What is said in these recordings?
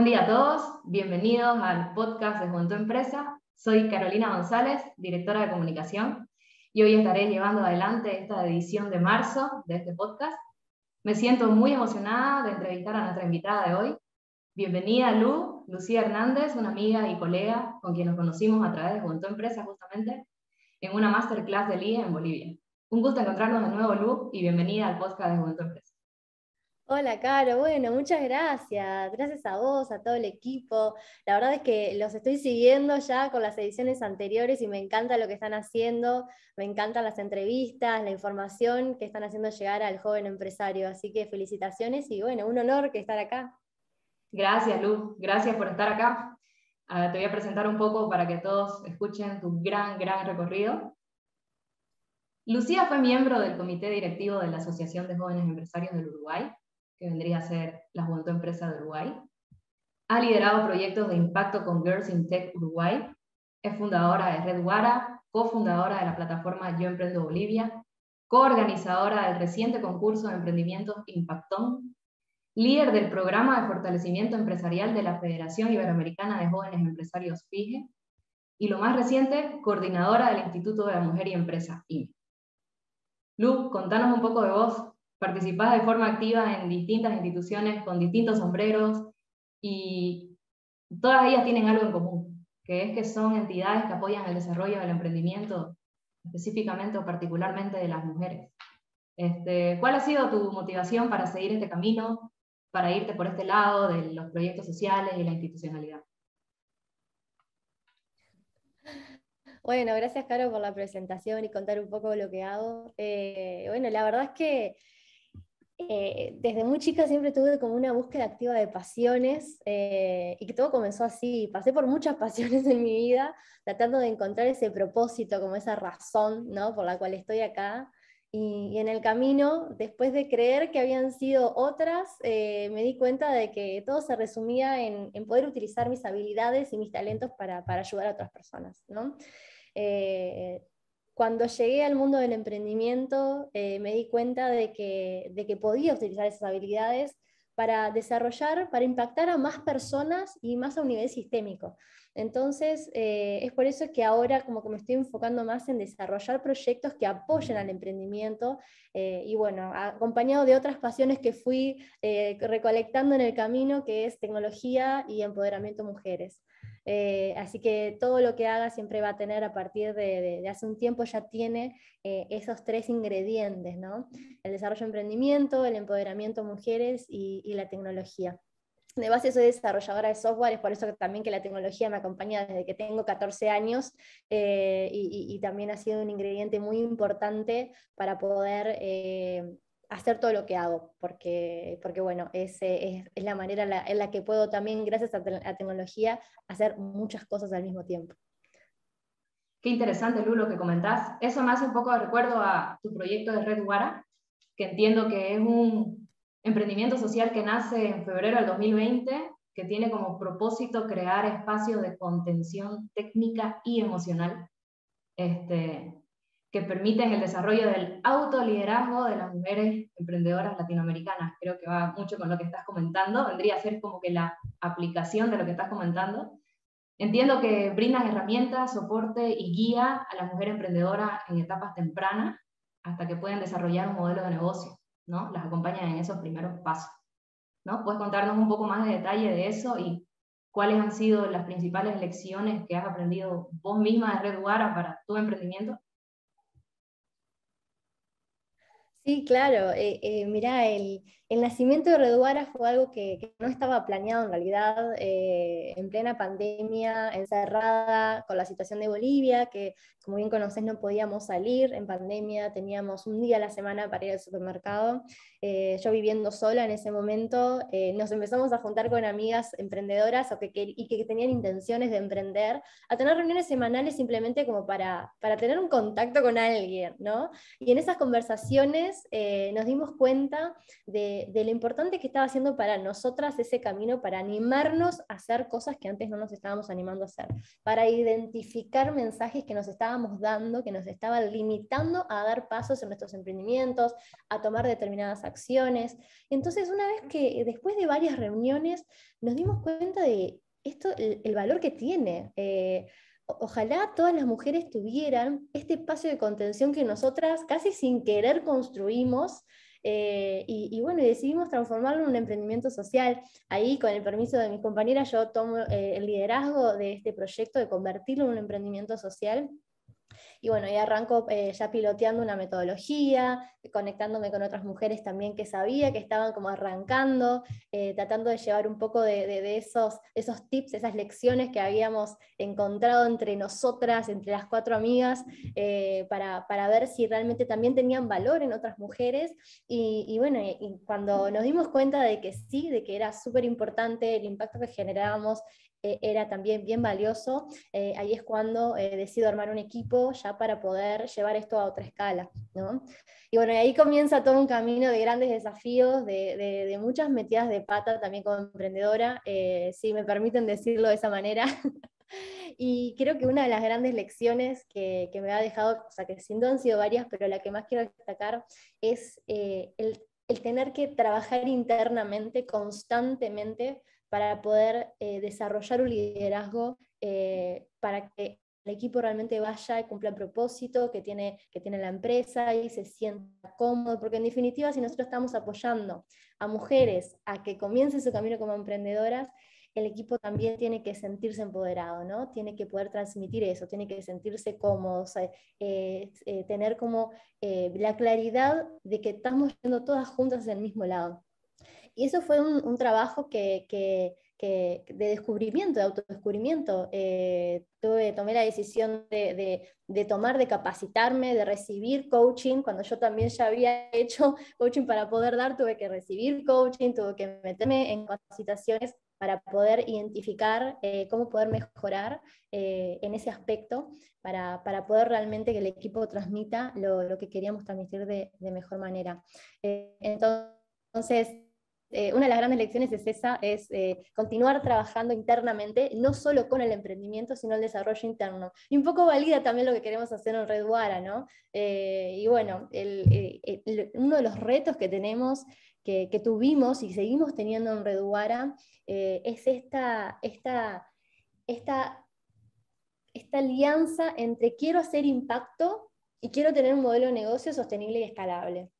Buen día a todos, bienvenidos al podcast de Juventud Empresa. Soy Carolina González, directora de comunicación, y hoy estaré llevando adelante esta edición de marzo de este podcast. Me siento muy emocionada de entrevistar a nuestra invitada de hoy. Bienvenida Lu, Lucía Hernández, una amiga y colega con quien nos conocimos a través de Juventud Empresa justamente en una masterclass de LIE en Bolivia. Un gusto encontrarnos de nuevo Lu y bienvenida al podcast de Juventud Empresa. Hola, Caro. Bueno, muchas gracias. Gracias a vos, a todo el equipo. La verdad es que los estoy siguiendo ya con las ediciones anteriores y me encanta lo que están haciendo. Me encantan las entrevistas, la información que están haciendo llegar al joven empresario. Así que felicitaciones y bueno, un honor que estar acá. Gracias, Lu. Gracias por estar acá. te voy a presentar un poco para que todos escuchen tu gran, gran recorrido. Lucía fue miembro del comité directivo de la Asociación de Jóvenes Empresarios del Uruguay que vendría a ser la Juventud Empresa de Uruguay. Ha liderado proyectos de impacto con Girls in Tech Uruguay. Es fundadora de Red Guara, cofundadora de la plataforma Yo Emprendo Bolivia, coorganizadora del reciente concurso de emprendimientos Impactón, líder del programa de fortalecimiento empresarial de la Federación Iberoamericana de Jóvenes Empresarios FIGE, y lo más reciente, coordinadora del Instituto de la Mujer y Empresa IME. Lu, contanos un poco de vos, participás de forma activa en distintas instituciones con distintos sombreros y todas ellas tienen algo en común, que es que son entidades que apoyan el desarrollo del emprendimiento, específicamente o particularmente de las mujeres. Este, ¿Cuál ha sido tu motivación para seguir este camino, para irte por este lado de los proyectos sociales y la institucionalidad? Bueno, gracias Caro por la presentación y contar un poco lo que hago. Eh, bueno, la verdad es que eh, desde muy chica siempre tuve como una búsqueda activa de pasiones eh, y que todo comenzó así. Pasé por muchas pasiones en mi vida, tratando de encontrar ese propósito, como esa razón ¿no? por la cual estoy acá. Y, en el camino, después de creer que habían sido otras, eh, me di cuenta de que todo se resumía en, poder utilizar mis habilidades y mis talentos para, para ayudar a otras personas. ¿no? Cuando llegué al mundo del emprendimiento eh, me di cuenta de que, de que podía utilizar esas habilidades para desarrollar, para impactar a más personas y más a un nivel sistémico. Entonces, eh, es por eso que ahora como que me estoy enfocando más en desarrollar proyectos que apoyen al emprendimiento eh, y bueno, acompañado de otras pasiones que fui recolectando en el camino, que es tecnología y empoderamiento mujeres. Eh, así que todo lo que haga siempre va a tener a partir de, hace un tiempo ya tiene eh, esos tres ingredientes, ¿no? El desarrollo de emprendimiento, el empoderamiento de mujeres y, la tecnología. De base soy desarrolladora de software, es por eso que también que la tecnología me acompaña desde que tengo 14 años eh, y, también ha sido un ingrediente muy importante para poder hacer todo lo que hago, porque, porque bueno, es, es, la manera en la que puedo también, gracias a la tecnología, hacer muchas cosas al mismo tiempo. Qué interesante, Lu, lo que comentás. Eso me hace un poco de recuerdo a tu proyecto de Red Guara, que entiendo que es un emprendimiento social que nace en febrero del 2020, que tiene como propósito crear espacios de contención técnica y emocional este, que permiten el desarrollo del autoliderazgo de las mujeres emprendedoras latinoamericanas. Creo que va mucho con lo que estás comentando, vendría a ser como que la aplicación de lo que estás comentando. Entiendo que brindan herramientas, soporte y guía a las mujeres emprendedoras en etapas tempranas hasta que puedan desarrollar un modelo de negocio, ¿no? Las acompañan en esos primeros pasos, ¿no? ¿Puedes contarnos un poco más de detalle de eso y cuáles han sido las principales lecciones que has aprendido vos misma de Red para tu emprendimiento? Sí, claro. Eh, eh, mirá, el, el, nacimiento de Reduara fue algo que, no estaba planeado en realidad, eh, en plena pandemia, encerrada con la situación de Bolivia, que como bien conocés no podíamos salir en pandemia, teníamos un día a la semana para ir al supermercado. yo viviendo sola en ese momento, nos empezamos a juntar con amigas emprendedoras o que, y que tenían intenciones de emprender, a tener reuniones semanales simplemente como para, para tener un contacto con alguien, ¿no? Y en esas conversaciones eh, nos dimos cuenta de, de, lo importante que estaba haciendo para nosotras ese camino, para animarnos a hacer cosas que antes no nos estábamos animando a hacer, para identificar mensajes que nos estábamos dando, que nos estaban limitando a dar pasos en nuestros emprendimientos, a tomar determinadas acciones. Entonces, una vez que después de varias reuniones nos dimos cuenta de esto, el, valor que tiene. Eh, ojalá todas las mujeres tuvieran este espacio de contención que nosotras casi sin querer construimos. Eh, y, bueno, decidimos transformarlo en un emprendimiento social. Ahí, con el permiso de mis compañeras, yo tomo eh, el liderazgo de este proyecto, de convertirlo en un emprendimiento social y bueno, y arranco eh, ya piloteando una metodología, conectándome con otras mujeres también que sabía que estaban como arrancando, eh, tratando de llevar un poco de, esos, esos tips, esas lecciones que habíamos encontrado entre nosotras, entre las cuatro amigas, eh, para, para, ver si realmente también tenían valor en otras mujeres. Y, bueno, cuando nos dimos cuenta de que sí, de que era súper importante el impacto que generábamos eh, era también bien valioso, eh, ahí es cuando eh, decido armar un equipo ya para poder llevar esto a otra escala. ¿no? Y bueno, ahí comienza todo un camino de grandes desafíos, de, de, muchas metidas de pata también como emprendedora, si me permiten decirlo de esa manera. y creo que una de las grandes lecciones que, que, me ha dejado, o sea, que sin duda han sido varias, pero la que más quiero destacar es el, el tener que trabajar internamente, constantemente, para poder eh, desarrollar un liderazgo eh, para que el equipo realmente vaya y cumpla el propósito que tiene, que tiene la empresa y se sienta cómodo, porque en definitiva si nosotros estamos apoyando a mujeres a que comiencen su camino como emprendedoras, el equipo también tiene que sentirse empoderado, ¿no? Tiene que poder transmitir eso, tiene que sentirse cómodo, eh, tener como la claridad de que estamos yendo todas juntas hacia el mismo lado. Y eso fue un, trabajo que, de descubrimiento, de autodescubrimiento. Eh, tuve, tomé la decisión de, tomar, de capacitarme, de recibir coaching. Cuando yo también ya había hecho coaching para poder dar, tuve que recibir coaching, tuve que meterme en capacitaciones para poder identificar eh, cómo poder mejorar eh, en ese aspecto, para, poder realmente que el equipo transmita lo, que queríamos transmitir de, de mejor manera. entonces, eh, una de las grandes lecciones es esa, es eh, continuar trabajando internamente, no solo con el emprendimiento, sino el desarrollo interno. Y un poco valida también lo que queremos hacer en Redwara, ¿no? Eh, y bueno, uno de los retos que tenemos, que, tuvimos y seguimos teniendo en Redwara, es esta, esta, esta, esta alianza entre quiero hacer impacto y quiero tener un modelo de negocio sostenible y escalable.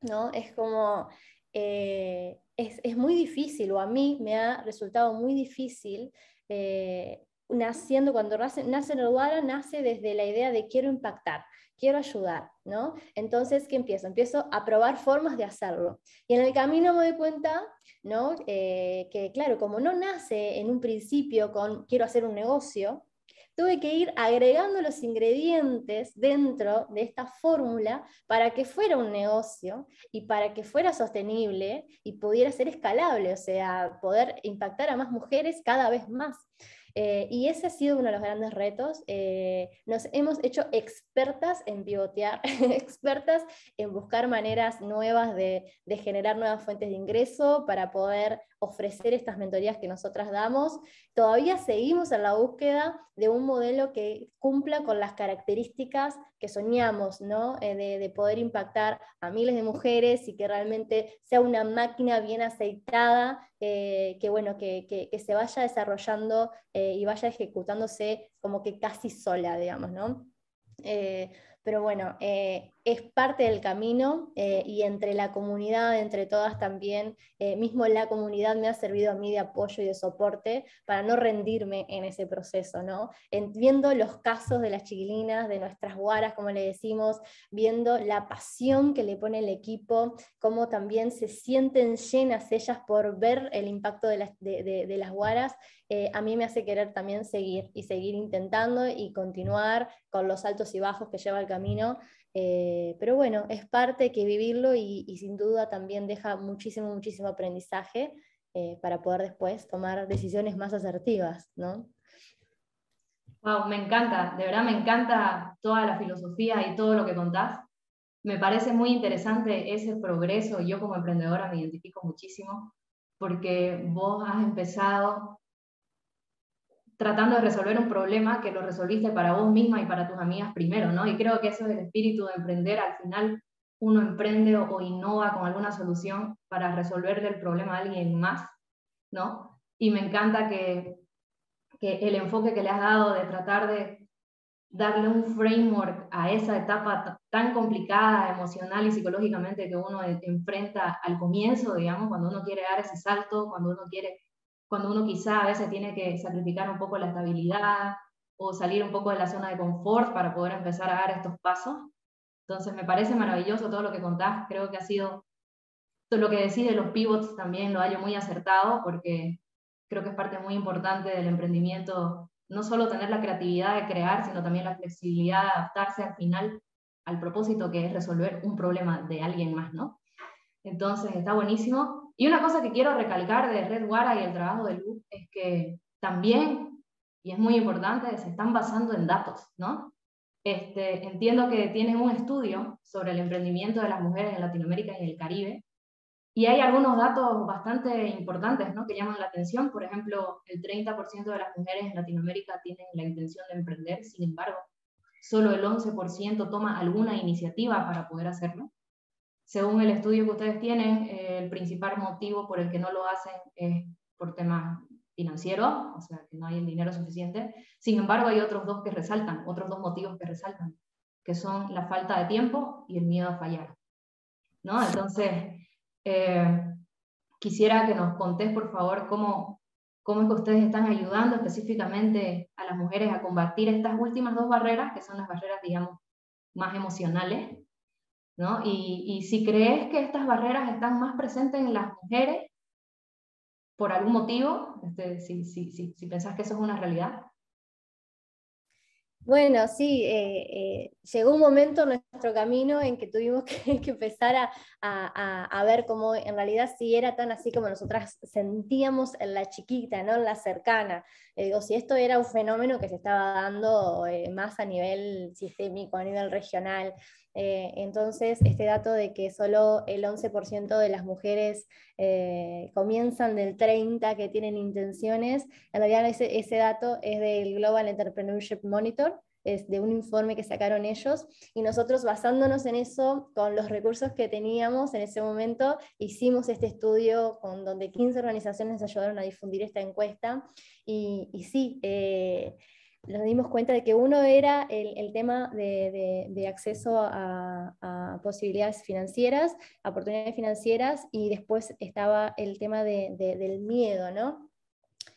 ¿no? Es como eh, es, muy difícil, o a mí me ha resultado muy difícil, eh, naciendo, cuando nace, nace Guara, nace desde la idea de quiero impactar, quiero ayudar, ¿no? Entonces, ¿qué empiezo? Empiezo a probar formas de hacerlo. Y en el camino me doy cuenta, ¿no? Eh, que claro, como no nace en un principio con quiero hacer un negocio, tuve que ir agregando los ingredientes dentro de esta fórmula para que fuera un negocio y para que fuera sostenible y pudiera ser escalable, o sea, poder impactar a más mujeres cada vez más. Eh, y ese ha sido uno de los grandes retos. Eh, nos hemos hecho expertas en pivotear, expertas en buscar maneras nuevas de, de, generar nuevas fuentes de ingreso para poder ofrecer estas mentorías que nosotras damos. Todavía seguimos en la búsqueda de un modelo que cumpla con las características que soñamos, ¿no? Eh, de, poder impactar a miles de mujeres y que realmente sea una máquina bien aceitada, que, bueno, que, que, se vaya desarrollando eh, y vaya ejecutándose como que casi sola, digamos, ¿no? Eh, pero bueno, eh, es parte del camino eh, y entre la comunidad, entre todas también, eh, mismo la comunidad me ha servido a mí de apoyo y de soporte para no rendirme en ese proceso, ¿no? viendo los casos de las chiquilinas, de nuestras guaras, como le decimos, viendo la pasión que le pone el equipo, cómo también se sienten llenas ellas por ver el impacto de las, de las guaras, a mí me hace querer también seguir y seguir intentando y continuar con los altos y bajos que lleva el camino eh, pero bueno, es parte que vivirlo y, sin duda también deja muchísimo, muchísimo aprendizaje eh, para poder después tomar decisiones más asertivas, ¿no? Wow, me encanta, de verdad me encanta toda la filosofía y todo lo que contás. me parece muy interesante ese progreso. Yo como emprendedora me identifico muchísimo porque vos has empezado tratando de resolver un problema que lo resolviste para vos misma y para tus amigas primero, ¿no? Y creo que eso es el espíritu de emprender. Al final uno emprende o, innova con alguna solución para resolverle el problema a alguien más, ¿no? Y me encanta que, que el enfoque que le has dado de tratar de darle un framework a esa etapa tan complicada emocional y psicológicamente que uno enfrenta al comienzo, digamos, cuando uno quiere dar ese salto, cuando uno quiere, cuando uno quizá a veces tiene que sacrificar un poco la estabilidad o salir un poco de la zona de confort para poder empezar a dar estos pasos. Entonces me parece maravilloso todo lo que contás, creo que ha sido todo lo que decide los pivots también lo hallo muy acertado porque creo que es parte muy importante del emprendimiento no solo tener la creatividad de crear, sino también la flexibilidad de adaptarse al final al propósito que es resolver un problema de alguien más, ¿no? Entonces está buenísimo. Y una cosa que quiero recalcar de Red y el trabajo de Luz es que también, y es muy importante, se están basando en datos, ¿no? Este, entiendo que tienen un estudio sobre el emprendimiento de las mujeres en Latinoamérica y en el Caribe, y hay algunos datos bastante importantes ¿no? que llaman la atención. Por ejemplo, el 30% de las mujeres en Latinoamérica tienen la intención de emprender, sin embargo, solo el 11% toma alguna iniciativa para poder hacerlo. Según el estudio que ustedes tienen, eh, el principal motivo por el que no lo hacen es por temas financieros, o sea, que no hay el dinero suficiente. Sin embargo, hay otros dos que resaltan, otros dos motivos que resaltan, que son la falta de tiempo y el miedo a fallar. ¿no? Entonces, eh, quisiera que nos contés, por favor, cómo, cómo es que ustedes están ayudando específicamente a las mujeres a combatir estas últimas dos barreras, que son las barreras, digamos, más emocionales, ¿no? Y, y si crees que estas barreras están más presentes en las mujeres, por algún motivo, este, si, si, si, si pensás que eso es una realidad, bueno, sí, eh, eh, llegó un momento en nuestro camino en que tuvimos que, empezar a, ver cómo en realidad si era tan así como nosotras sentíamos en la chiquita, ¿no? en la cercana, eh, o si esto era un fenómeno que se estaba dando más a nivel sistémico, a nivel regional. Eh, entonces, este dato de que solo el 11% de las mujeres eh, comienzan del 30 que tienen intenciones, en realidad ese, ese dato es del Global Entrepreneurship Monitor, es de un informe que sacaron ellos y nosotros basándonos en eso, con los recursos que teníamos en ese momento, hicimos este estudio con donde 15 organizaciones ayudaron a difundir esta encuesta y, y sí, eh, nos dimos cuenta de que uno era el, tema de, acceso a, posibilidades financieras, oportunidades financieras, y después estaba el tema del miedo, ¿no?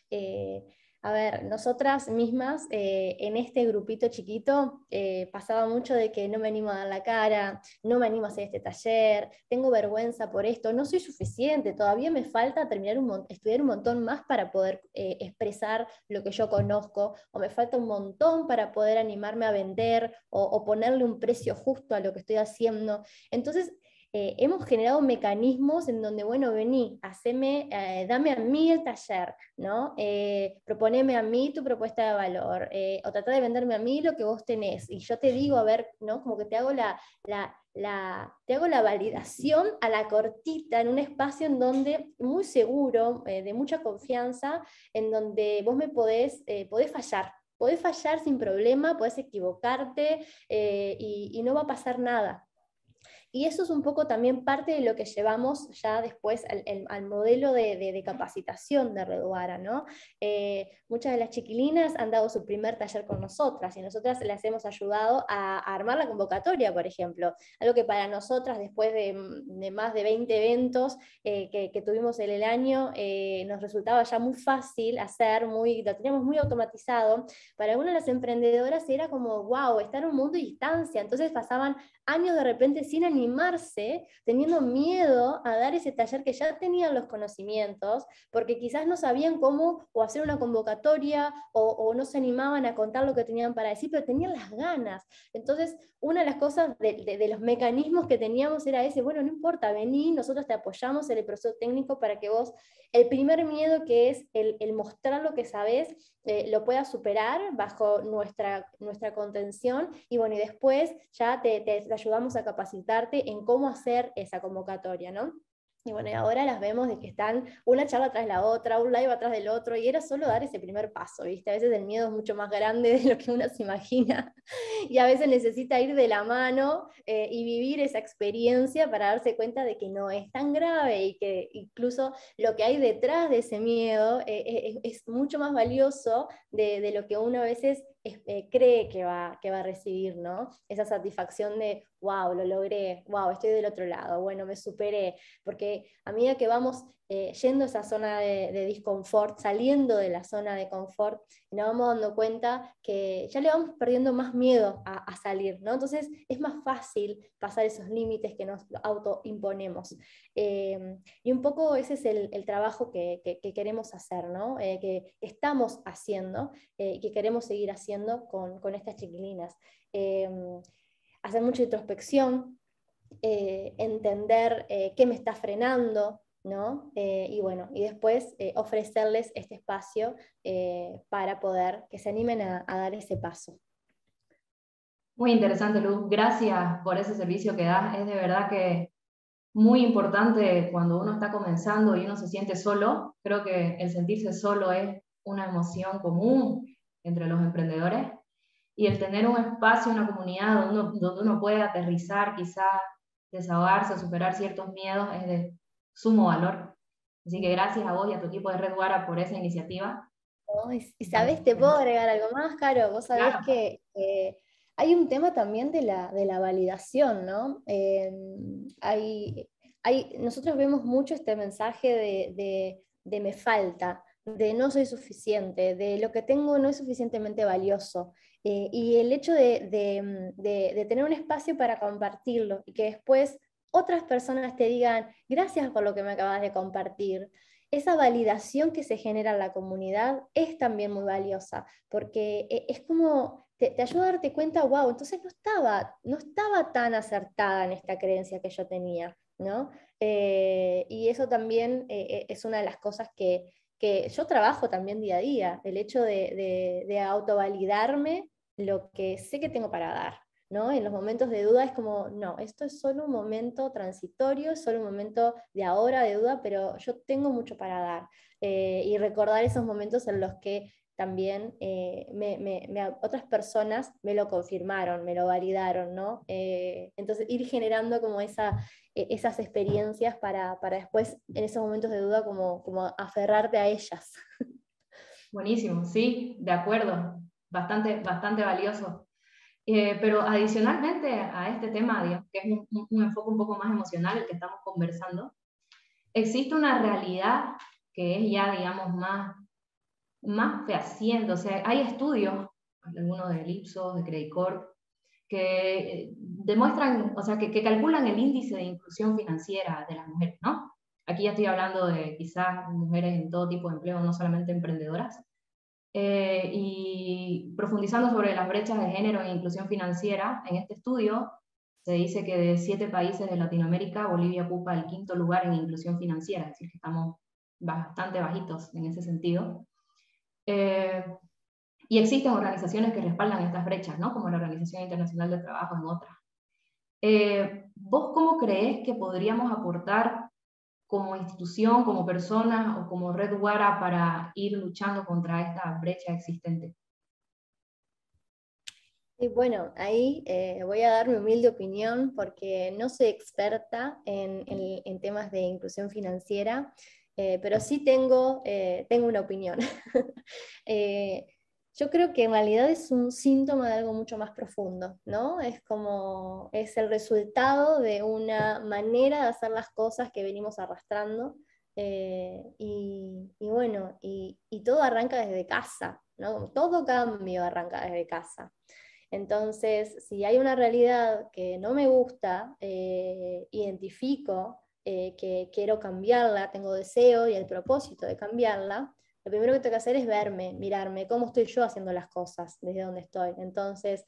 Eh, a ver, nosotras mismas eh, en este grupito chiquito eh, pasaba mucho de que no me animo a dar la cara, no me animo a hacer este taller, tengo vergüenza por esto, no soy suficiente, todavía me falta terminar un estudiar un montón más para poder eh, expresar lo que yo conozco, o me falta un montón para poder animarme a vender o, o ponerle un precio justo a lo que estoy haciendo. Entonces, eh, hemos generado mecanismos en donde, bueno, vení, haceme, eh, dame a mí el taller, ¿no? Eh, proponeme a mí tu propuesta de valor, o trata de venderme a mí lo que vos tenés, y yo te digo, a ver, ¿no? Como que te hago la, la, te hago la validación a la cortita, en un espacio en donde, muy seguro, de mucha confianza, en donde vos me podés, podés fallar, podés fallar sin problema, podés equivocarte y, y, no va a pasar nada. Y eso es un poco también parte de lo que llevamos ya después al, modelo de, capacitación de Reduara. ¿no? Eh, muchas de las chiquilinas han dado su primer taller con nosotras y nosotras les hemos ayudado a, armar la convocatoria, por ejemplo. Algo que para nosotras, después de, más de 20 eventos eh, que, tuvimos en el año, eh, nos resultaba ya muy fácil hacer, muy, lo teníamos muy automatizado. Para algunas de las emprendedoras era como, wow, estar en un mundo de distancia. Entonces pasaban años de repente sin animar animarse teniendo miedo a dar ese taller que ya tenían los conocimientos, porque quizás no sabían cómo o hacer una convocatoria o, no se animaban a contar lo que tenían para decir, pero tenían las ganas. Entonces, una de las cosas de, los mecanismos que teníamos era ese, bueno, no importa, vení, nosotros te apoyamos en el proceso técnico para que vos, el primer miedo que es el, mostrar lo que sabés, eh, lo puedas superar bajo nuestra, nuestra contención y bueno, y después ya te, te ayudamos a en cómo hacer esa convocatoria, ¿no? Y bueno, y ahora las vemos de que están una charla tras la otra, un live atrás del otro, y era solo dar ese primer paso, ¿viste? A veces el miedo es mucho más grande de lo que uno se imagina, y a veces necesita ir de la mano eh, y vivir esa experiencia para darse cuenta de que no es tan grave y que incluso lo que hay detrás de ese miedo eh, eh, es, mucho más valioso de, de, lo que uno a veces eh, cree que va, que va a recibir, ¿no? Esa satisfacción de, wow, lo logré, wow, estoy del otro lado, bueno, me superé, porque a medida que vamos eh, yendo a esa zona de, de, disconfort, saliendo de la zona de confort, nos vamos dando cuenta que ya le vamos perdiendo más miedo a, salir, ¿no? Entonces es más fácil pasar esos límites que nos autoimponemos. Eh, y un poco ese es el, trabajo que, que, queremos hacer, ¿no? Eh, que estamos haciendo y que queremos seguir haciendo con, con estas chiquilinas. hacer mucha introspección, entender qué me está frenando, ¿no? Eh, y bueno, y después eh, ofrecerles este espacio eh, para poder que se animen a, dar ese paso. Muy interesante, Luz. Gracias por ese servicio que das. Es de verdad que muy importante cuando uno está comenzando y uno se siente solo. Creo que el sentirse solo es una emoción común entre los emprendedores. Y el tener un espacio, una comunidad donde uno, donde uno puede aterrizar, quizás desahogarse, superar ciertos miedos, es de sumo valor. Así que gracias a vos y a tu equipo de Red por esa iniciativa. y, sabes, te puedo agregar algo más, Caro. Vos sabés que hay un tema también de la, de la validación, ¿no? Em, hay, hay, nosotros vemos mucho este mensaje de, de, me falta, de no soy suficiente, de lo que tengo no es suficientemente valioso. Eh, y el hecho de, de, tener un espacio para compartirlo y que después otras personas te digan, gracias por lo que me acabas de compartir. Esa validación que se genera en la comunidad es también muy valiosa, porque e, es como, te, ayuda a darte cuenta, wow, entonces no estaba, no estaba tan acertada en esta creencia que yo tenía, ¿no? Eh, y eso también eh, eh, es una de las cosas que, yo trabajo también día a día, el hecho de, de autovalidarme lo que sé que tengo para dar. En los momentos de duda es como, no, esto es solo un momento transitorio, solo un momento de ahora de duda, pero yo tengo mucho para dar. Eh, y recordar esos momentos en los que también eh, otras personas me lo confirmaron, me lo validaron, ¿no? Eh, entonces ir generando como e, esas experiencias para, después en esos momentos de duda como, como aferrarte a ellas. Buenísimo, sí, de acuerdo, bastante, bastante valioso. Eh, pero adicionalmente a este tema, que es un, enfoque un poco más emocional, el que estamos conversando, existe una realidad que es ya, digamos, más, más fehaciente. O sea, hay estudios, algunos de Ipsos, de Credit Corp, que eh, demuestran, o sea, que, que, calculan el índice de inclusión financiera de las mujeres, ¿no? Aquí ya estoy hablando de quizás mujeres en todo tipo de empleo, no solamente emprendedoras, eh, y profundizando sobre las brechas de género e inclusión financiera, en este estudio se dice que de siete países de Latinoamérica, Bolivia ocupa el quinto lugar en inclusión financiera, es decir, que estamos bastante bajitos en ese sentido. Eh, y existen organizaciones que respaldan estas brechas, ¿no? como la Organización Internacional del Trabajo, en otras. Eh, ¿Vos cómo crees que podríamos aportar como institución, como persona o como Red Guara para ir luchando contra esta brecha existente? Y bueno, ahí eh, voy a dar mi humilde opinión porque no soy experta en, temas de inclusión financiera, eh, pero sí tengo, eh, tengo una opinión. Yo creo que en realidad es un síntoma de algo mucho más profundo, ¿no? Es como, es el resultado de una manera de hacer las cosas que venimos arrastrando. Eh, y, bueno, y, todo arranca desde casa, ¿no? Todo cambio arranca desde casa. Entonces, si hay una realidad que no me gusta, eh, identifico eh, que quiero cambiarla, tengo deseo y el propósito de cambiarla, lo primero que tengo que hacer es verme, mirarme, cómo estoy yo haciendo las cosas, desde donde estoy. Entonces,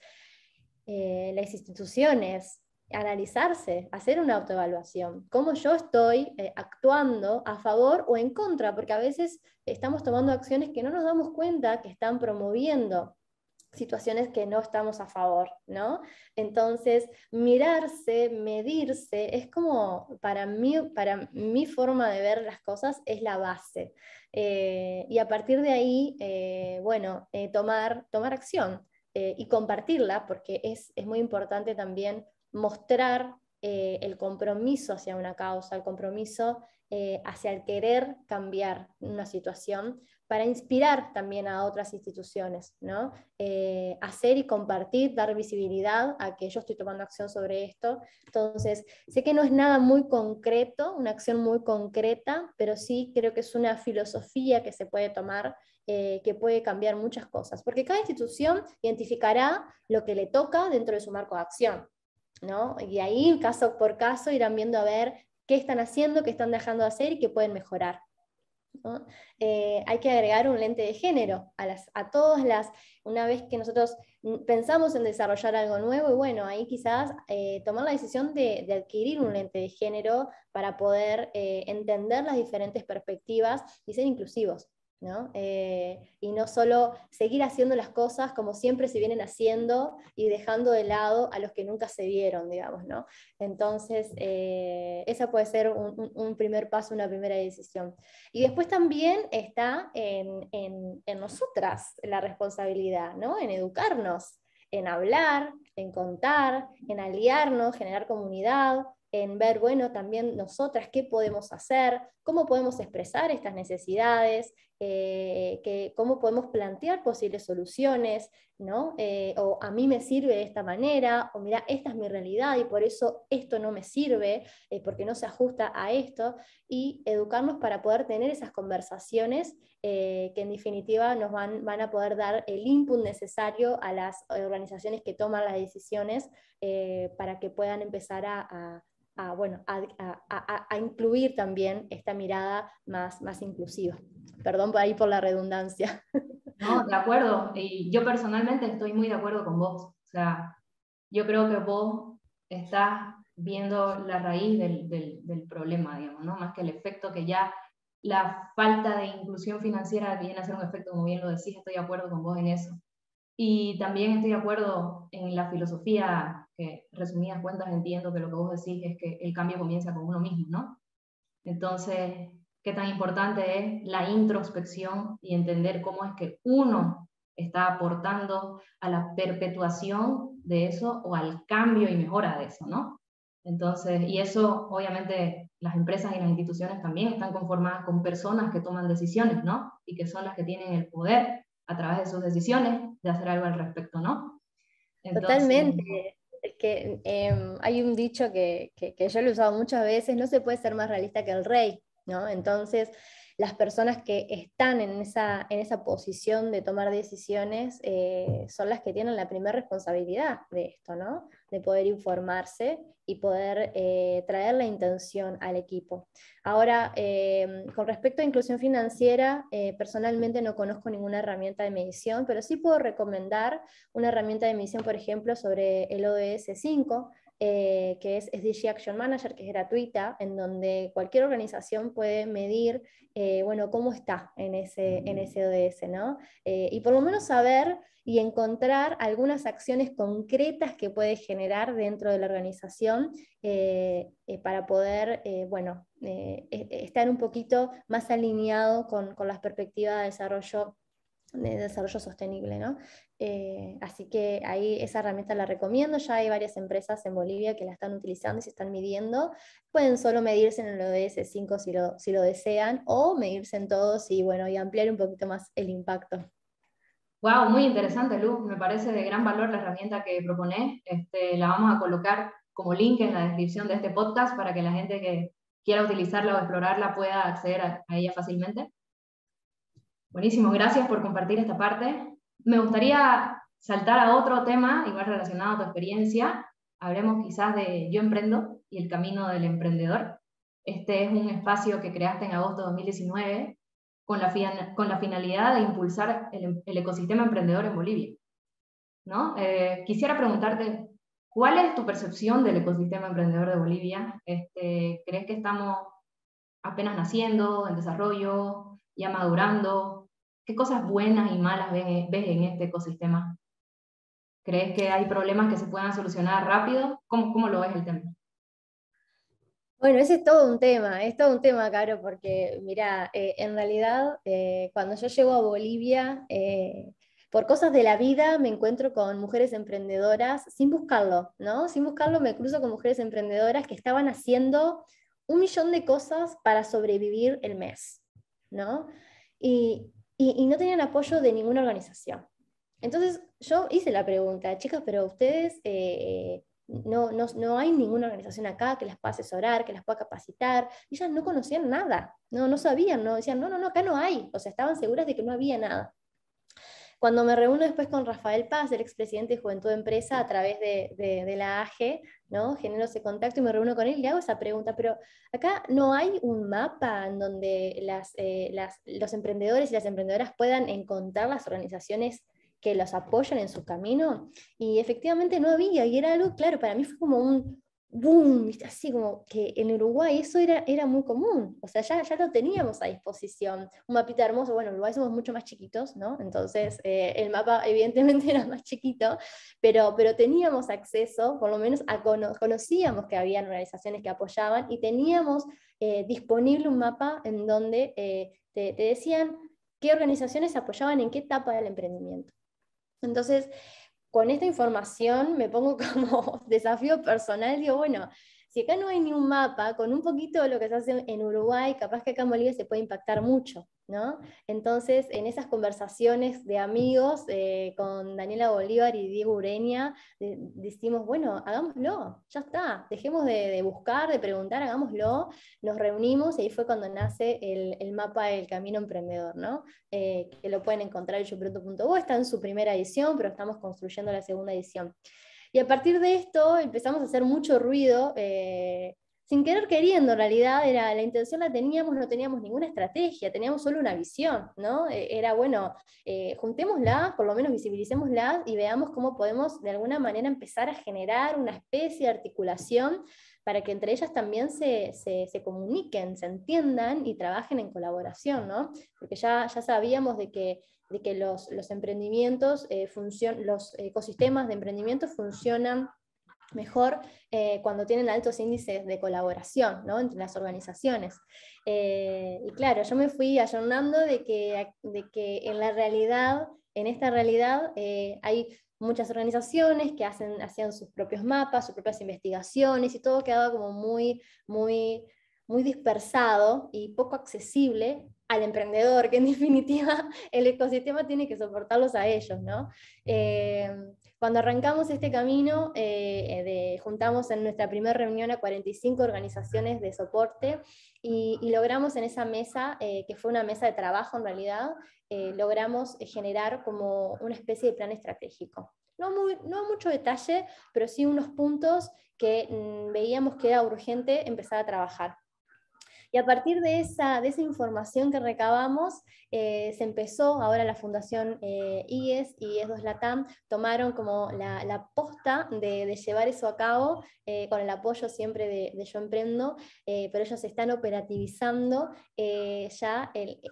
eh, las instituciones, analizarse, hacer una autoevaluación, cómo yo estoy eh, actuando a favor o en contra, porque a veces estamos tomando acciones que no nos damos cuenta que están promoviendo situaciones que no estamos a favor, ¿no? Entonces, mirarse, medirse, es como, para mí, para mi forma de ver las cosas, es la base. Eh, y a partir de ahí, eh, bueno, eh, tomar, tomar acción y compartirla, porque es, es, muy importante también mostrar el compromiso hacia una causa, el compromiso hacia el querer cambiar una situación, para inspirar también a otras instituciones, ¿no? Eh, hacer y compartir, dar visibilidad a que yo estoy tomando acción sobre esto. Entonces, sé que no es nada muy concreto, una acción muy concreta, pero sí creo que es una filosofía que se puede tomar, eh, que puede cambiar muchas cosas, porque cada institución identificará lo que le toca dentro de su marco de acción. ¿no? Y ahí, caso por caso, irán viendo a ver qué están haciendo, qué están dejando de hacer y qué pueden mejorar. Eh, hay que agregar un lente de género a, las, a todas las, una vez que nosotros pensamos en desarrollar algo nuevo, y bueno, ahí quizás eh, tomar la decisión de, adquirir un lente de género para poder eh, entender las diferentes perspectivas y ser inclusivos. Eh, y no solo seguir haciendo las cosas como siempre se vienen haciendo y dejando de lado a los que nunca se vieron, digamos, ¿no? Entonces, eh, esa puede ser un, primer paso, una primera decisión. Y después también está en, en nosotras la responsabilidad, ¿no? En educarnos, en hablar, en contar, en aliarnos, generar comunidad, en ver, bueno, también nosotras qué podemos hacer, cómo podemos expresar estas necesidades, eh, cómo podemos plantear posibles soluciones, ¿no? Eh, o a mí me sirve de esta manera, o mira, esta es mi realidad y por eso esto no me sirve, eh, porque no se ajusta a esto, y educarnos para poder tener esas conversaciones que en definitiva nos van, van, a poder dar el input necesario a las organizaciones que toman las decisiones para que puedan empezar a, bueno, a, incluir también esta mirada más, más inclusiva. Perdón por ahí por la redundancia. No, de acuerdo. Y yo personalmente estoy muy de acuerdo con vos. O sea, yo creo que vos estás viendo la raíz del, del, problema, digamos, ¿no? Más que el efecto que ya la falta de inclusión financiera viene a ser un efecto, como bien lo decís, estoy de acuerdo con vos en eso. Y también estoy de acuerdo en la filosofía que, resumidas cuentas, entiendo que lo que vos decís es que el cambio comienza con uno mismo, ¿no? Entonces, qué tan importante es la introspección y entender cómo es que uno está aportando a la perpetuación de eso o al cambio y mejora de eso, ¿no? Entonces, y eso obviamente las empresas y las instituciones también están conformadas con personas que toman decisiones, ¿no? Y que son las que tienen el poder a través de sus decisiones de hacer algo al respecto, ¿no? Totalmente. Em, hay un dicho que, yo lo he usado muchas veces, no se puede ser más realista que el rey, ¿no? Entonces, las personas que están en esa, en esa posición de tomar decisiones eh, son las que tienen la primera responsabilidad de esto, ¿no? De poder informarse y poder eh, traer la intención al equipo. Ahora, eh, con respecto a inclusión financiera, personalmente no conozco ninguna herramienta de medición, pero sí puedo recomendar una herramienta de medición, por ejemplo, sobre el ODS 5, eh, que es SDG Action Manager, que es gratuita, en donde cualquier organización puede medir, eh, bueno, cómo está en ese, en ese ODS, ¿no? Eh, y por lo menos saber y encontrar algunas acciones concretas que puede generar dentro de la organización para poder, bueno, e, estar un poquito más alineado con, con las perspectivas de desarrollo de desarrollo sostenible. ¿no? Eh, así que ahí esa herramienta la recomiendo, ya hay varias empresas en Bolivia que la están utilizando y se están midiendo. Pueden solo medirse en el ODS 5 si lo, si lo desean o medirse en todos y, bueno, y ampliar un poquito más el impacto. Wow, muy interesante, Luz. Me parece de gran valor la herramienta que propones. Este, la vamos a colocar como link en la descripción de este podcast para que la gente que quiera utilizarla o explorarla pueda acceder a ella fácilmente. Buenísimo, gracias por compartir esta parte. Me gustaría saltar a otro tema, igual relacionado a tu experiencia, hablemos quizás de Yo Emprendo y el camino del emprendedor. Este es un espacio que creaste en agosto de 2019 con la, con la finalidad de impulsar el, ecosistema emprendedor en Bolivia. ¿no? Eh, quisiera preguntarte, ¿cuál es tu percepción del ecosistema emprendedor de Bolivia? Este, ¿Crees que estamos apenas naciendo, en desarrollo, ya madurando? ¿Qué cosas buenas y malas ves, en este ecosistema? ¿Crees que hay problemas que se puedan solucionar rápido? ¿Cómo, cómo lo ves el tema? Bueno, ese es todo un tema, es todo un tema, Caro, porque mira, eh, en realidad eh, cuando yo llego a Bolivia, eh, por cosas de la vida me encuentro con mujeres emprendedoras sin buscarlo, ¿no? Sin buscarlo me cruzo con mujeres emprendedoras que estaban haciendo un millón de cosas para sobrevivir el mes, ¿no? Y, y no tenían apoyo de ninguna organización. Entonces yo hice la pregunta, chicas, pero ustedes no, no, no, hay ninguna organización acá que las pueda asesorar, que las pueda capacitar. Ellas no conocían nada, no, no sabían, no decían, no, no, no, acá no hay. O sea, estaban seguras de que no había nada. Cuando me reúno después con Rafael Paz, el expresidente de Juventud de Empresa, a través de, de, la AGE, ¿no? genero ese contacto y me reúno con él y le hago esa pregunta, pero acá no hay un mapa en donde eh, los emprendedores y las emprendedoras puedan encontrar las organizaciones que los apoyan en su camino. Y efectivamente no había, y era algo, claro, para mí fue como un boom, así como que en Uruguay eso era, era muy común, o sea, ya, ya lo teníamos a disposición. Un mapita hermoso, bueno, en Uruguay somos mucho más chiquitos, ¿no? Entonces eh, el mapa evidentemente era más chiquito, pero, pero teníamos acceso, por lo menos a conocíamos que había organizaciones que apoyaban y teníamos eh, disponible un mapa en donde eh, te, te decían qué organizaciones apoyaban en qué etapa del emprendimiento. Entonces, con esta información me pongo como desafío personal, digo, bueno, si acá no hay ni un mapa, con un poquito de lo que se hace en Uruguay, capaz que acá en Bolivia se puede impactar mucho. ¿No? Entonces, en esas conversaciones de amigos eh, con Daniela Bolívar y Diego Ureña, decimos, bueno, hagámoslo, ya está, dejemos de, buscar, de preguntar, hagámoslo, nos reunimos y ahí fue cuando nace el, mapa del camino emprendedor, ¿no? Eh, que lo pueden encontrar en youpronto.bo, está en su primera edición, pero estamos construyendo la segunda edición. Y a partir de esto empezamos a hacer mucho ruido. Eh, sin querer queriendo, en realidad era, la intención la teníamos, no teníamos ninguna estrategia, teníamos solo una visión, ¿no? E, era, bueno, eh, juntémosla, por lo menos visibilicémosla y veamos cómo podemos de alguna manera empezar a generar una especie de articulación para que entre ellas también se, se, comuniquen, se entiendan y trabajen en colaboración, ¿no? Porque ya, ya sabíamos de que, de que los, los emprendimientos, eh, los ecosistemas de emprendimiento funcionan mejor eh, cuando tienen altos índices de colaboración ¿no? entre las organizaciones. Eh, y claro, yo me fui ayornando de que, de que en la realidad, en esta realidad, eh, hay muchas organizaciones que hacen, hacían sus propios mapas, sus propias investigaciones y todo quedaba como muy, muy, muy dispersado y poco accesible al emprendedor, que en definitiva el ecosistema tiene que soportarlos a ellos, ¿no? Cuando arrancamos este camino, eh, de, juntamos en nuestra primera reunión a 45 organizaciones de soporte y, logramos en esa mesa, eh, que fue una mesa de trabajo en realidad, eh, logramos generar como una especie de plan estratégico. No, muy, no mucho detalle, pero sí unos puntos que mm, veíamos que era urgente empezar a trabajar. Y a partir de esa, de esa información que recabamos, eh, se empezó, ahora la Fundación eh, IES y ES2 Latam tomaron como la, la posta de, llevar eso a cabo, eh, con el apoyo siempre de, Yo Emprendo, pero ellos están operativizando ya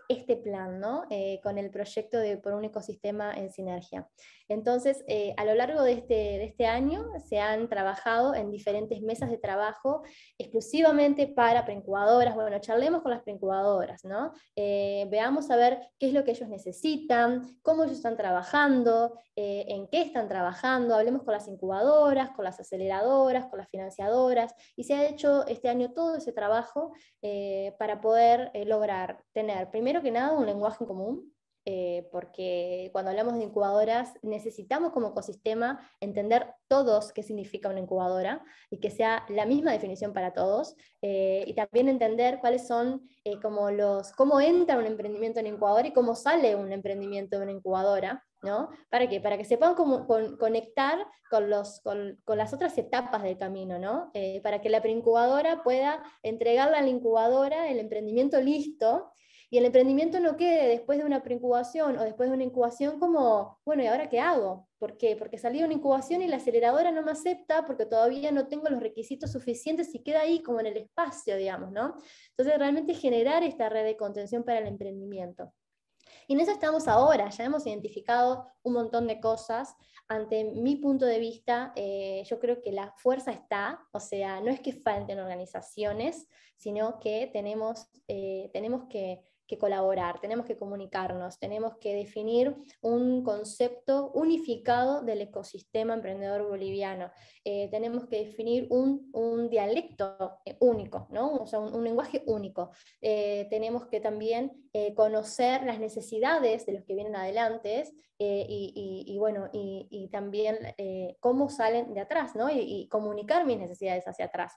este plan, ¿no? con el proyecto de Por un ecosistema en sinergia. Entonces, a lo largo de este, de este año se han trabajado en diferentes mesas de trabajo exclusivamente para preincubadoras, charlemos con las preincubadoras, ¿no? veamos a ver qué es lo que ellos necesitan, cómo ellos están trabajando, eh, en qué están trabajando, hablemos con las incubadoras, con las aceleradoras, con las financiadoras, y se ha hecho este año todo ese trabajo eh, para poder eh, lograr tener, primero que nada, un lenguaje en común, eh, porque cuando hablamos de incubadoras necesitamos como ecosistema entender todos qué significa una incubadora y que sea la misma definición para todos eh, y también entender cuáles son eh, como los, cómo entra un emprendimiento en incubadora y cómo sale un emprendimiento de una incubadora ¿no? ¿Para qué? Para que se puedan conectar con, los, con, las otras etapas del camino, ¿no? Eh, para que la preincubadora pueda entregarle a la incubadora el emprendimiento listo y el emprendimiento no quede después de una preincubación o después de una incubación como, bueno, ¿y ahora qué hago? ¿Por qué? Porque salí de una incubación y la aceleradora no me acepta porque todavía no tengo los requisitos suficientes y queda ahí como en el espacio, digamos, ¿no? Entonces, realmente generar esta red de contención para el emprendimiento. Y en eso estamos ahora, ya hemos identificado un montón de cosas. Ante mi punto de vista, eh, yo creo que la fuerza está, o sea, no es que falten organizaciones, sino que tenemos, eh, tenemos que que colaborar, tenemos que comunicarnos, tenemos que definir un concepto unificado del ecosistema emprendedor boliviano, eh, tenemos que definir un, un dialecto eh, único, ¿no? o sea, un, lenguaje único. Eh, tenemos que también conocer las necesidades de los que vienen adelante y, y, bueno, y, también cómo salen de atrás, ¿no? y, comunicar mis necesidades hacia atrás.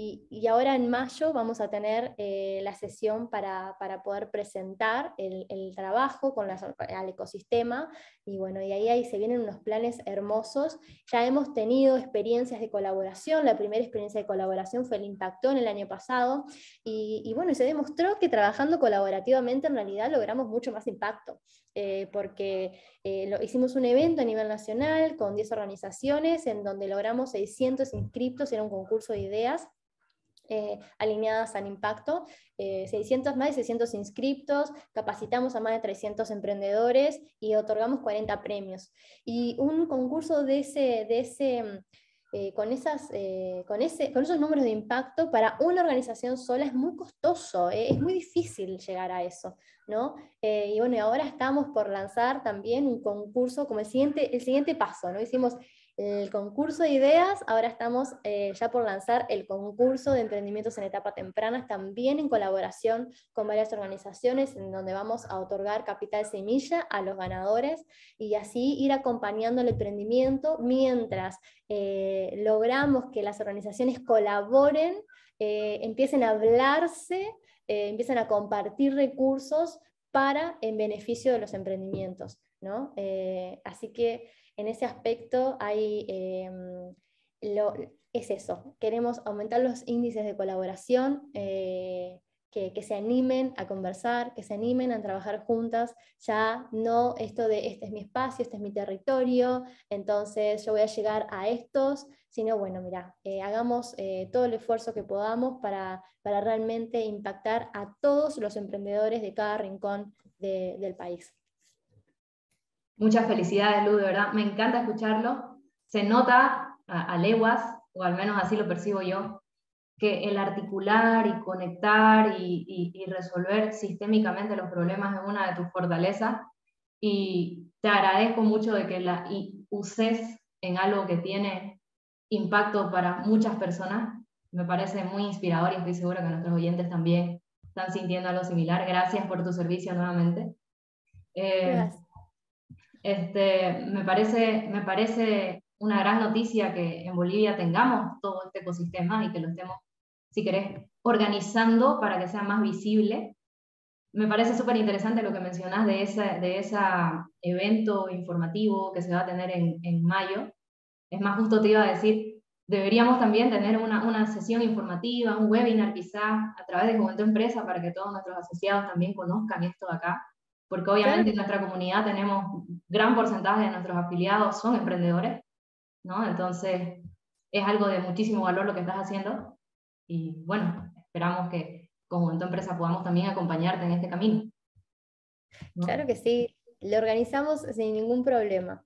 Y, ahora en mayo vamos a tener eh, la sesión para, poder presentar el, trabajo con al ecosistema y bueno, y ahí, ahí se vienen unos planes hermosos. Ya hemos tenido experiencias de colaboración, la primera experiencia de colaboración fue el Impactón el año pasado y, bueno, se demostró que trabajando colaborativamente en realidad logramos mucho más impacto. Eh, porque eh, lo, hicimos un evento a nivel nacional con 10 organizaciones en donde logramos 600 inscriptos, era un concurso de ideas eh, alineadas al impacto, 600 eh, más de 600 inscriptos, capacitamos a más de 300 emprendedores y otorgamos 40 premios. Y un concurso de ese, de ese, eh, con, esas, con, ese, con esos números de impacto para una organización sola es muy costoso, es muy difícil llegar a eso. ¿no? y bueno, ahora estamos por lanzar también un concurso como el siguiente, el siguiente paso, ¿no? Hicimos el concurso de ideas, ahora estamos eh, ya por lanzar el concurso de emprendimientos en etapa temprana, también en colaboración con varias organizaciones, en donde vamos a otorgar capital semilla a los ganadores y así ir acompañando el emprendimiento mientras eh, logramos que las organizaciones colaboren, eh, empiecen a hablarse, empiecen a compartir recursos para en beneficio de los emprendimientos. ¿no? así que en ese aspecto hay, em, es eso, queremos aumentar los índices de colaboración, eh, que, se animen a conversar, que se animen a trabajar juntas, ya no esto de este es mi espacio, este es mi territorio, entonces yo voy a llegar a estos, sino bueno, mira, eh, hagamos eh, todo el esfuerzo que podamos para, para, realmente impactar a todos los emprendedores de cada rincón del país. Muchas felicidades, Lu, de verdad. Me encanta escucharlo. Se nota a, leguas, o al menos así lo percibo yo, que el articular y conectar y, resolver sistémicamente los problemas es una de tus fortalezas. Y te agradezco mucho de que la uses en algo que tiene impacto para muchas personas. Me parece muy inspirador y estoy segura que nuestros oyentes también están sintiendo algo similar. Gracias por tu servicio nuevamente. Eh, Gracias. Este, me, parece, me parece una gran noticia que en Bolivia tengamos todo este ecosistema y que lo estemos, si querés, organizando para que sea más visible. Me parece súper interesante lo que mencionás de ese de ese evento informativo que se va a tener en, en mayo. Es más, justo te iba a decir, deberíamos también tener una, una, sesión informativa, un webinar quizás a través de Juventud Empresa para que todos nuestros asociados también conozcan esto de acá porque obviamente en nuestra comunidad tenemos gran porcentaje de nuestros afiliados son emprendedores, ¿no? Entonces es algo de muchísimo valor lo que estás haciendo y bueno, esperamos que como tu empresa podamos también acompañarte en este camino. Claro que sí, lo organizamos sin ningún problema.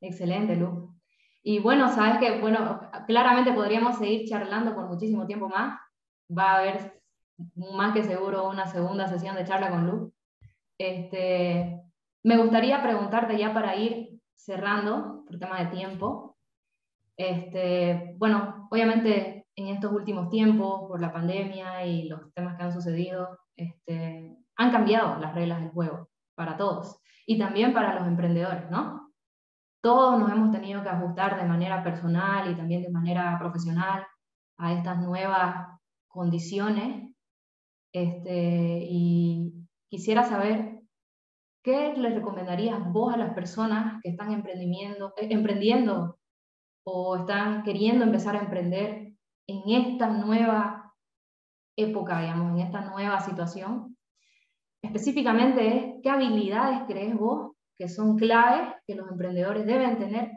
Excelente, Lu. Y bueno, sabes que, bueno, claramente podríamos seguir charlando por muchísimo tiempo más. Va a haber más que seguro una segunda sesión de charla con Lu. Este, me gustaría preguntarte ya para ir cerrando, por tema de tiempo. Este, bueno, obviamente en estos últimos tiempos, por la pandemia y los temas que han sucedido, este, han cambiado las reglas del juego para todos y también para los emprendedores, ¿no? Todos nos hemos tenido que ajustar de manera personal y también de manera profesional a estas nuevas condiciones. Este, y quisiera saber ¿qué les recomendarías vos a las personas que están emprendiendo, eh, emprendiendo o están queriendo empezar a emprender en esta nueva época, digamos, en esta nueva situación? Específicamente, ¿qué habilidades crees vos que son claves que los emprendedores deben tener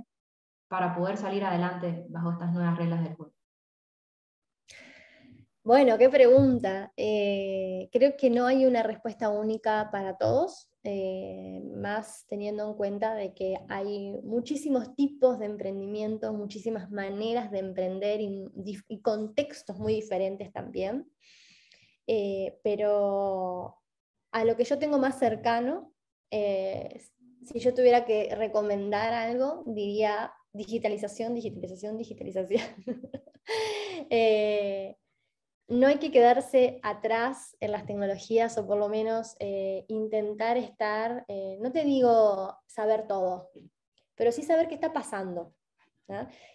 para poder salir adelante bajo estas nuevas reglas del juego? Bueno, qué pregunta. Eh, creo que no hay una respuesta única para todos, eh, más teniendo en cuenta de que hay muchísimos tipos de emprendimientos, muchísimas maneras de emprender y, contextos muy diferentes también. Eh, pero a lo que yo tengo más cercano, si yo tuviera que recomendar algo, diría digitalización, digitalización, digitalización. no hay que quedarse atrás en las tecnologías o por lo menos eh, intentar estar, eh, no te digo saber todo, pero sí saber qué está pasando.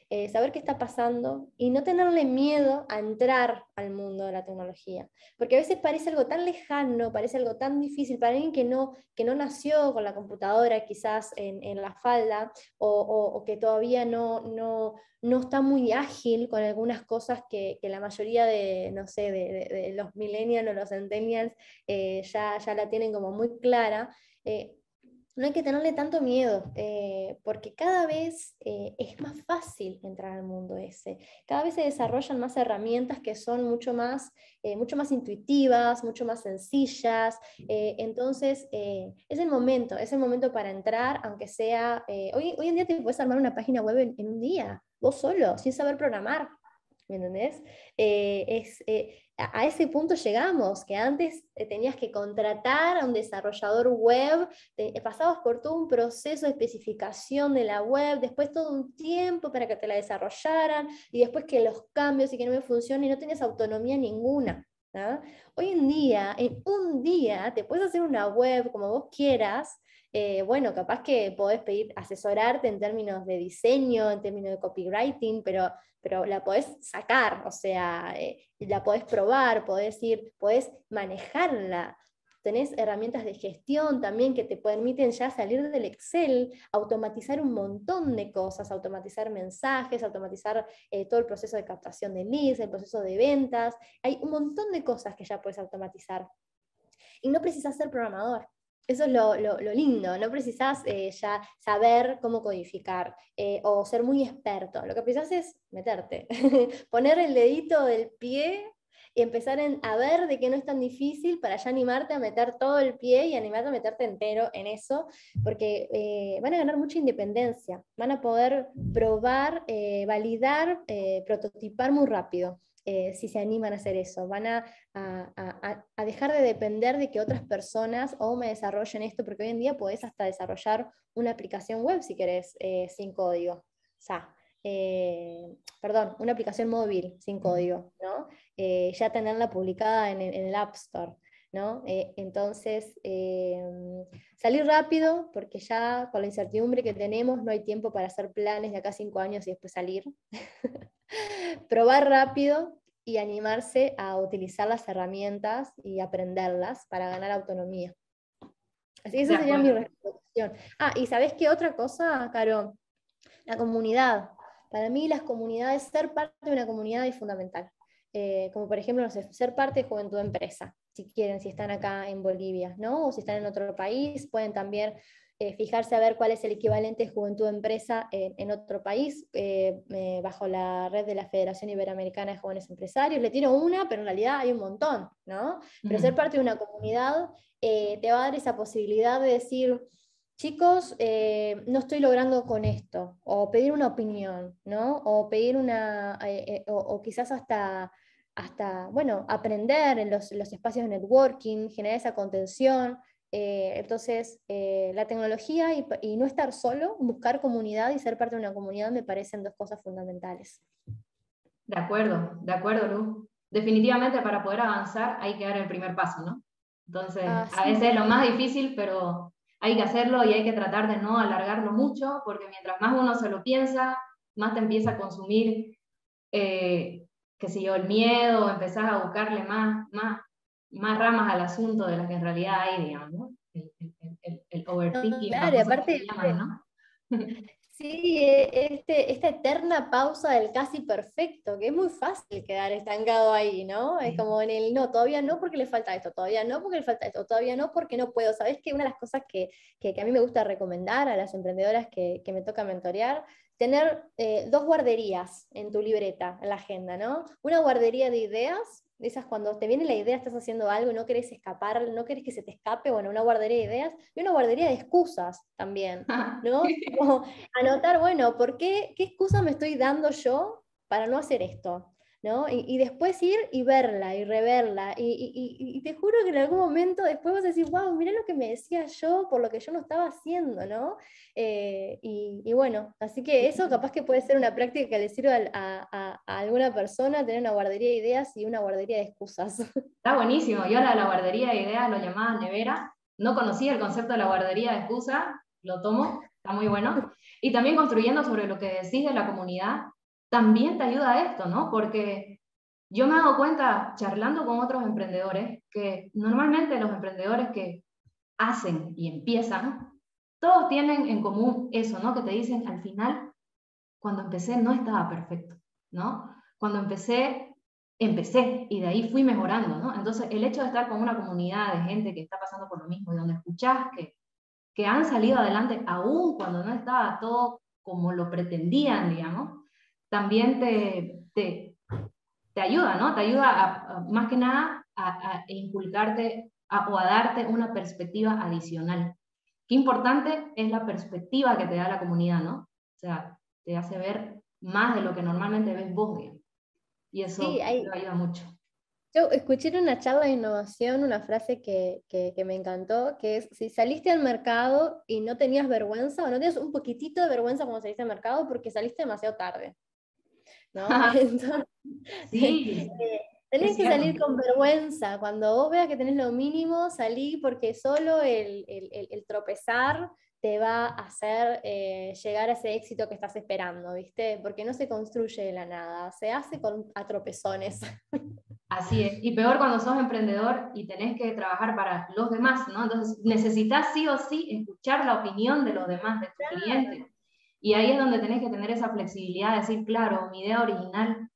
Eh, saber qué está pasando y no tenerle miedo a entrar al mundo de la tecnología. Porque a veces parece algo tan lejano, parece algo tan difícil para alguien que no, que no nació con la computadora quizás en, la falda o, que todavía no, no, no, está muy ágil con algunas cosas que, la mayoría de, no sé, de, los millennials o los centennials eh, ya, ya la tienen como muy clara. Eh, no hay que tenerle tanto miedo, eh, porque cada vez eh, es más fácil entrar al mundo ese. Cada vez se desarrollan más herramientas que son mucho más, eh, mucho más intuitivas, mucho más sencillas. entonces, es el momento, es el momento para entrar, aunque sea, hoy, en día te puedes armar una página web en, en un día, vos solo, sin saber programar. ¿Me entendés? es, a ese punto llegamos, que antes eh, tenías que contratar a un desarrollador web, eh, pasabas por todo un proceso de especificación de la web, después todo un tiempo para que te la desarrollaran, y después que los cambios y que no me funcione, y no tenías autonomía ninguna. Hoy en día, en un día, te puedes hacer una web como vos quieras, eh, bueno, capaz que podés pedir asesorarte en términos de diseño, en términos de copywriting, pero, pero la podés sacar, o sea, eh, la podés probar, podés ir, podés manejarla. Tenés herramientas de gestión también que te permiten ya salir del Excel, automatizar un montón de cosas, automatizar mensajes, automatizar eh, todo el proceso de captación de leads, el proceso de ventas. Hay un montón de cosas que ya puedes automatizar. Y no precisas ser programador. Eso es lo, lindo, no precisas eh, ya saber cómo codificar eh, o ser muy experto. Lo que precisas es meterte, poner el dedito del pie y empezar a ver de qué no es tan difícil para ya animarte a meter todo el pie y animarte a meterte entero en eso, porque eh, van a ganar mucha independencia, van a poder probar, validar, prototipar muy rápido. Eh, si se animan a hacer eso. Van a, dejar de depender de que otras personas o me desarrollen esto, porque hoy en día podés hasta desarrollar una aplicación web si querés eh, sin código. O sea, eh, perdón, una aplicación móvil sin código, ¿no? ya tenerla publicada en, el App Store. ¿no? entonces, salir rápido, porque ya con la incertidumbre que tenemos no hay tiempo para hacer planes de acá cinco años y después salir. probar rápido y animarse a utilizar las herramientas y aprenderlas para ganar autonomía. Así que esa sería mi recomendación. Ah, y ¿sabes qué otra cosa, Caro? La comunidad. Para mí las comunidades, ser parte de una comunidad es fundamental. Eh, como por ejemplo, ser parte de Juventud Empresa, si quieren, si están acá en Bolivia, ¿no? O si están en otro país, pueden también eh, fijarse a ver cuál es el equivalente de juventud empresa en otro país, eh, eh, bajo la red de la Federación Iberoamericana de Jóvenes Empresarios. Le tiro una, pero en realidad hay un montón, ¿no? Pero ser parte de una comunidad te va a dar esa posibilidad de decir, chicos, no estoy logrando con esto, o pedir una opinión, ¿no? O pedir una, o, quizás hasta hasta, bueno, aprender en los, los, espacios de networking, generar esa contención, eh, entonces, eh, la tecnología y, no estar solo, buscar comunidad y ser parte de una comunidad me parecen dos cosas fundamentales. De acuerdo, de acuerdo, Lu. Definitivamente para poder avanzar hay que dar el primer paso, ¿no? Entonces, ah, a veces es lo más difícil, pero hay que hacerlo y hay que tratar de no alargarlo mucho, porque mientras más uno se lo piensa, más te empieza a consumir, eh, qué sé yo, el miedo, empezás a buscarle más, más, más ramas al asunto de las que en realidad hay, digamos, el, overthinking. claro, aparte, ¿no? Sí, e, este, esta eterna pausa del casi perfecto, que es muy fácil quedar estancado ahí, ¿no? Es como en el no, todavía no porque le falta esto, todavía no porque le falta esto, todavía no porque no puedo. ¿Sabes que una de las cosas que, que, a mí me gusta recomendar a las emprendedoras que, que me toca mentorear, tener eh, dos guarderías en tu libreta, en la agenda, ¿no? Una guardería de ideas esas cuando te viene la idea, estás haciendo algo y no querés escapar, no querés que se te escape, bueno, una guardería de ideas y una guardería de excusas también, ¿no? anotar, bueno, ¿por qué, qué excusa me estoy dando yo para no hacer esto? Y, después ir y verla y reverla. Y, te juro que en algún momento después vas a decir, wow, mira lo que me decía yo por lo que yo no estaba haciendo, ¿no? Eh, y, bueno, así que eso capaz que puede ser una práctica que le sirva a, alguna persona, tener una guardería de ideas y una guardería de excusas. Está buenísimo. Yo ahora la guardería de ideas lo llamaba nevera. No conocía el concepto de la guardería de excusas, lo tomo, está muy bueno. Y también construyendo sobre lo que decís de la comunidad, también te ayuda a esto, ¿no? Porque yo me he dado cuenta, charlando con otros emprendedores, que normalmente los emprendedores que hacen y empiezan, todos tienen en común eso, ¿no? Que te dicen, al final, cuando empecé no estaba perfecto, ¿no? Cuando empecé, empecé y de ahí fui mejorando, ¿no? Entonces, el hecho de estar con una comunidad de gente que está pasando por lo mismo y donde escuchás que, que han salido adelante aún cuando no estaba todo como lo pretendían, digamos, también te, te, te ayuda, ¿no? Te ayuda a, más que nada a, a inculcarte o a darte una perspectiva adicional. Qué importante es la perspectiva que te da la comunidad, ¿no? O sea, te hace ver más de lo que normalmente ves vos, Y eso te ayuda mucho. Yo escuché en una charla de innovación una frase que, que, que, me encantó, que es, si saliste al mercado y no tenías vergüenza, o no tienes un poquitito de vergüenza cuando saliste al mercado porque saliste demasiado tarde. ¿No? sí. Eh, tenés que salir con vergüenza. Cuando vos veas que tenés lo mínimo, salí porque solo el, el, tropezar te va a hacer eh, llegar a ese éxito que estás esperando, ¿viste? Porque no se construye de la nada, se hace con a tropezones. Así es, y peor cuando sos emprendedor y tenés que trabajar para los demás, ¿no? Entonces necesitas sí o sí escuchar la opinión de los demás, de tus clientes. Y ahí es donde tenés que tener esa flexibilidad de decir, claro, mi idea original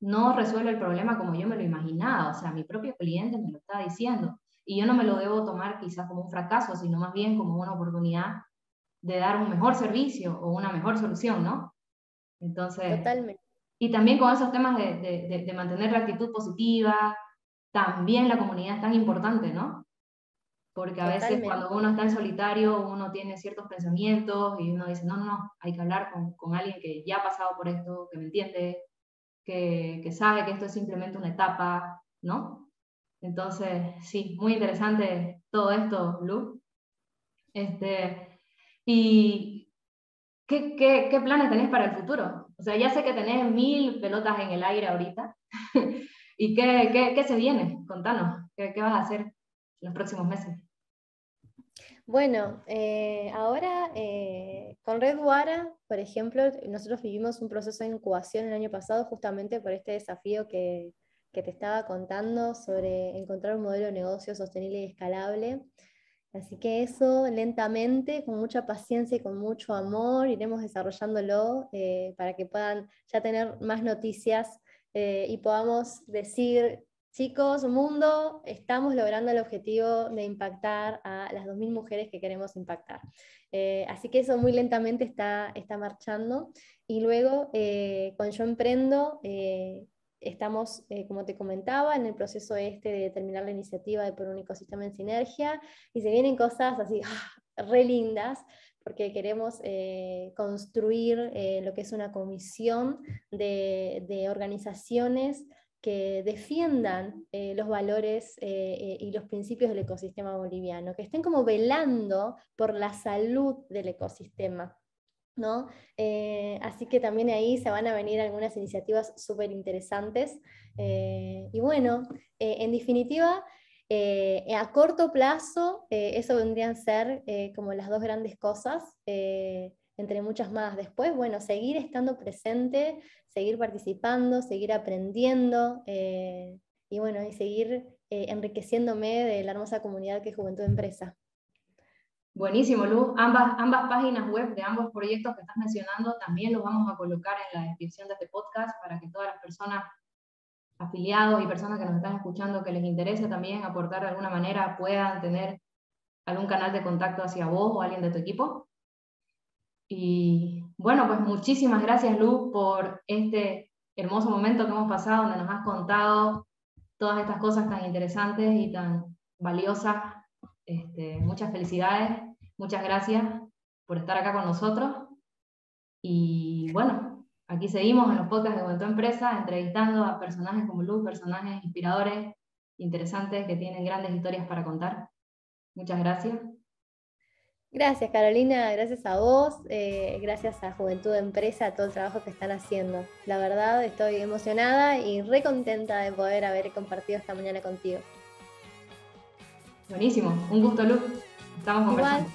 no resuelve el problema como yo me lo imaginaba, o sea, mi propio cliente me lo está diciendo. Y yo no me lo debo tomar quizás como un fracaso, sino más bien como una oportunidad de dar un mejor servicio o una mejor solución, ¿no? Entonces, Totalmente. Y también con esos temas de, de, de mantener la actitud positiva, también la comunidad es tan importante, ¿no? Porque a veces cuando uno está en solitario, uno tiene ciertos pensamientos y uno dice, no, no, no, hay que hablar con, con alguien que ya ha pasado por esto, que me entiende, que, que, sabe que esto es simplemente una etapa, ¿no? Entonces, sí, muy interesante todo esto, Lu. Este, ¿Y qué, qué, qué planes tenés para el futuro? O sea, ya sé que tenés mil pelotas en el aire ahorita. ¿Y qué, qué, qué se viene? Contanos, ¿qué, ¿qué vas a hacer? Los próximos meses? Bueno, eh, ahora eh, con Red Wara, por ejemplo, nosotros vivimos un proceso de incubación el año pasado justamente por este desafío que, que te estaba contando sobre encontrar un modelo de negocio sostenible y escalable. Así que eso lentamente, con mucha paciencia y con mucho amor, iremos desarrollándolo eh, para que puedan ya tener más noticias y podamos decir Chicos, mundo, estamos logrando el objetivo de impactar a las 2.000 mujeres que queremos impactar. Eh, así que eso muy lentamente está, está marchando. Y luego, eh, con Yo Emprendo, eh, estamos, como te comentaba, en el proceso este de terminar la iniciativa de por un ecosistema en sinergia. Y se vienen cosas así, ¡ah! re lindas, porque queremos construir lo que es una comisión de, de organizaciones que defiendan eh, los valores eh, eh, y los principios del ecosistema boliviano, que estén como velando por la salud del ecosistema. ¿no? así que también ahí se van a venir algunas iniciativas súper interesantes. y bueno, en definitiva, a corto plazo, eso vendrían a ser como las dos grandes cosas entre muchas más. Después, bueno, seguir estando presente, seguir participando, seguir aprendiendo eh, y bueno, y seguir eh, enriqueciéndome de la hermosa comunidad que es Juventud Empresa. Buenísimo, Luz. Ambas, ambas páginas web de ambos proyectos que estás mencionando también los vamos a colocar en la descripción de este podcast para que todas las personas afiliados y personas que nos están escuchando que les interese también aportar de alguna manera puedan tener algún canal de contacto hacia vos o alguien de tu equipo. Y bueno, pues muchísimas gracias Luz por este hermoso momento que hemos pasado donde nos has contado todas estas cosas tan interesantes y tan valiosas este, muchas felicidades, muchas gracias por estar acá con nosotros. Y bueno, aquí seguimos en los podcasts de Juventud Empresa, entrevistando a personajes como Luz, personajes inspiradores, interesantes, que tienen grandes historias para contar. Muchas gracias. Gracias Carolina, gracias a vos, eh, gracias a Juventud Empresa, a todo el trabajo que están haciendo. La verdad estoy emocionada y re contenta de poder haber compartido esta mañana contigo. Buenísimo, un gusto, Luz. Estamos conversando.